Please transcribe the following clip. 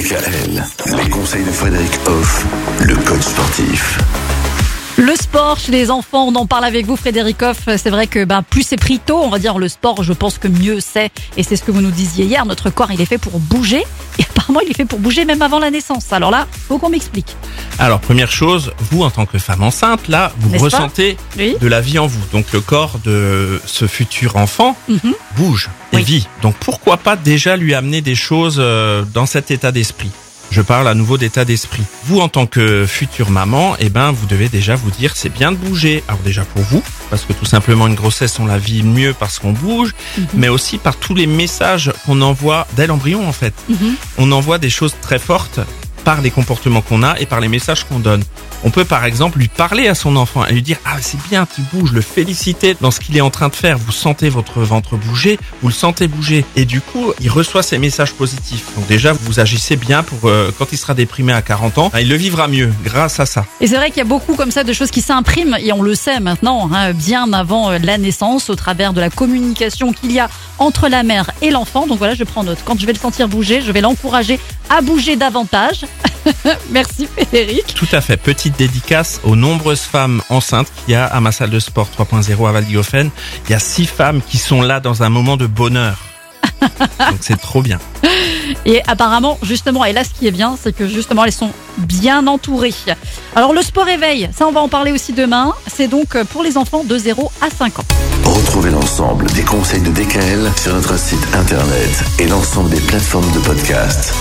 Les de Frédéric Hoff, le coach sportif. Le sport chez les enfants, on en parle avec vous Frédéric Hoff. C'est vrai que ben, plus c'est pris tôt, on va dire le sport, je pense que mieux c'est. Et c'est ce que vous nous disiez hier, notre corps il est fait pour bouger. Il est fait pour bouger même avant la naissance. Alors là, faut qu'on m'explique. Alors, première chose, vous, en tant que femme enceinte, là, vous N'est-ce ressentez Oui. de la vie en vous. Donc, le corps de ce futur enfant Mhm. bouge et Oui. vit. Donc, pourquoi pas déjà lui amener des choses euh, dans cet état d'esprit? Je parle à nouveau d'état d'esprit. Vous, en tant que future maman, eh ben, vous devez déjà vous dire, c'est bien de bouger. Alors déjà pour vous, parce que tout simplement une grossesse, on la vit mieux parce qu'on bouge, Mhm. mais aussi par tous les messages qu'on envoie dès l'embryon, en fait Mhm. on envoie des choses très fortes par les comportements qu'on a et par les messages qu'on donne. On peut par exemple lui parler à son enfant et lui dire ah c'est bien tu bouges, le féliciter dans ce qu'il est en train de faire. Vous sentez votre ventre bouger, vous le sentez bouger et du coup il reçoit ces messages positifs. Donc déjà vous agissez bien pour euh, quand il sera déprimé à 40 ans, il le vivra mieux grâce à ça. Et c'est vrai qu'il y a beaucoup comme ça de choses qui s'impriment, et on le sait maintenant, hein, bien avant euh, la naissance, au travers de la communication qu'il y a entre la mère et l'enfant. Donc voilà, je prends note. Quand je vais le sentir bouger, je vais l'encourager à bouger davantage. Merci Frédéric. Tout à fait. Petite dédicace aux nombreuses femmes enceintes qu'il y a à ma salle de sport 3.0 à Valdigofen. Il y a six femmes qui sont là dans un moment de bonheur. Donc c'est trop bien. Et apparemment, justement, et là, ce qui est bien, c'est que justement, elles sont bien entourées. Alors, le sport éveil, ça, on va en parler aussi demain. C'est donc pour les enfants de 0 à 5 ans. Retrouvez l'ensemble des conseils de DKL sur notre site internet et l'ensemble des plateformes de podcast.